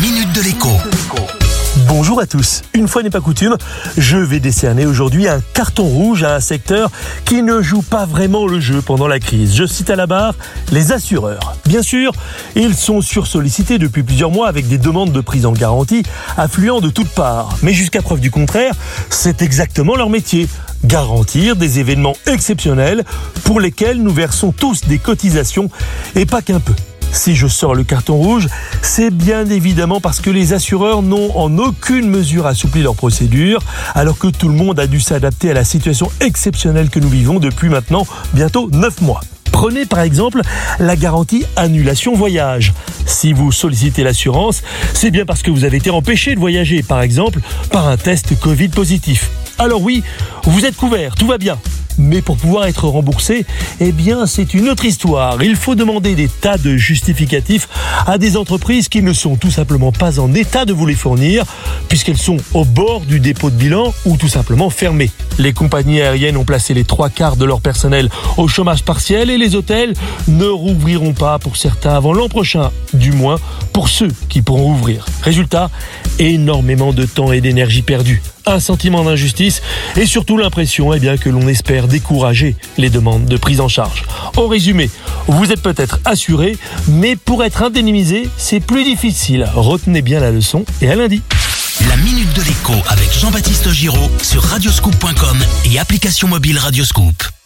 minute de l'écho. Bonjour à tous. Une fois n'est pas coutume, je vais décerner aujourd'hui un carton rouge à un secteur qui ne joue pas vraiment le jeu pendant la crise. Je cite à la barre les assureurs. Bien sûr, ils sont sursollicités depuis plusieurs mois avec des demandes de prise en garantie affluant de toutes parts. Mais jusqu'à preuve du contraire, c'est exactement leur métier. Garantir des événements exceptionnels pour lesquels nous versons tous des cotisations et pas qu'un peu. Si je sors le carton rouge, c'est bien évidemment parce que les assureurs n'ont en aucune mesure assoupli leurs procédures, alors que tout le monde a dû s'adapter à la situation exceptionnelle que nous vivons depuis maintenant bientôt 9 mois. Prenez par exemple la garantie annulation voyage. Si vous sollicitez l'assurance, c'est bien parce que vous avez été empêché de voyager, par exemple par un test Covid positif. Alors oui, vous êtes couvert, tout va bien. Mais pour pouvoir être remboursé, eh bien, c'est une autre histoire. Il faut demander des tas de justificatifs à des entreprises qui ne sont tout simplement pas en état de vous les fournir, puisqu'elles sont au bord du dépôt de bilan ou tout simplement fermées. Les compagnies aériennes ont placé les trois quarts de leur personnel au chômage partiel et les hôtels ne rouvriront pas pour certains avant l'an prochain, du moins pour ceux qui pourront ouvrir. Résultat, énormément de temps et d'énergie perdus un sentiment d'injustice et surtout l'impression eh bien, que l'on espère décourager les demandes de prise en charge. En résumé, vous êtes peut-être assuré, mais pour être indemnisé, c'est plus difficile. Retenez bien la leçon et à lundi. La minute de l'écho avec Jean-Baptiste Giraud sur radioscoop.com et application mobile Radioscoop.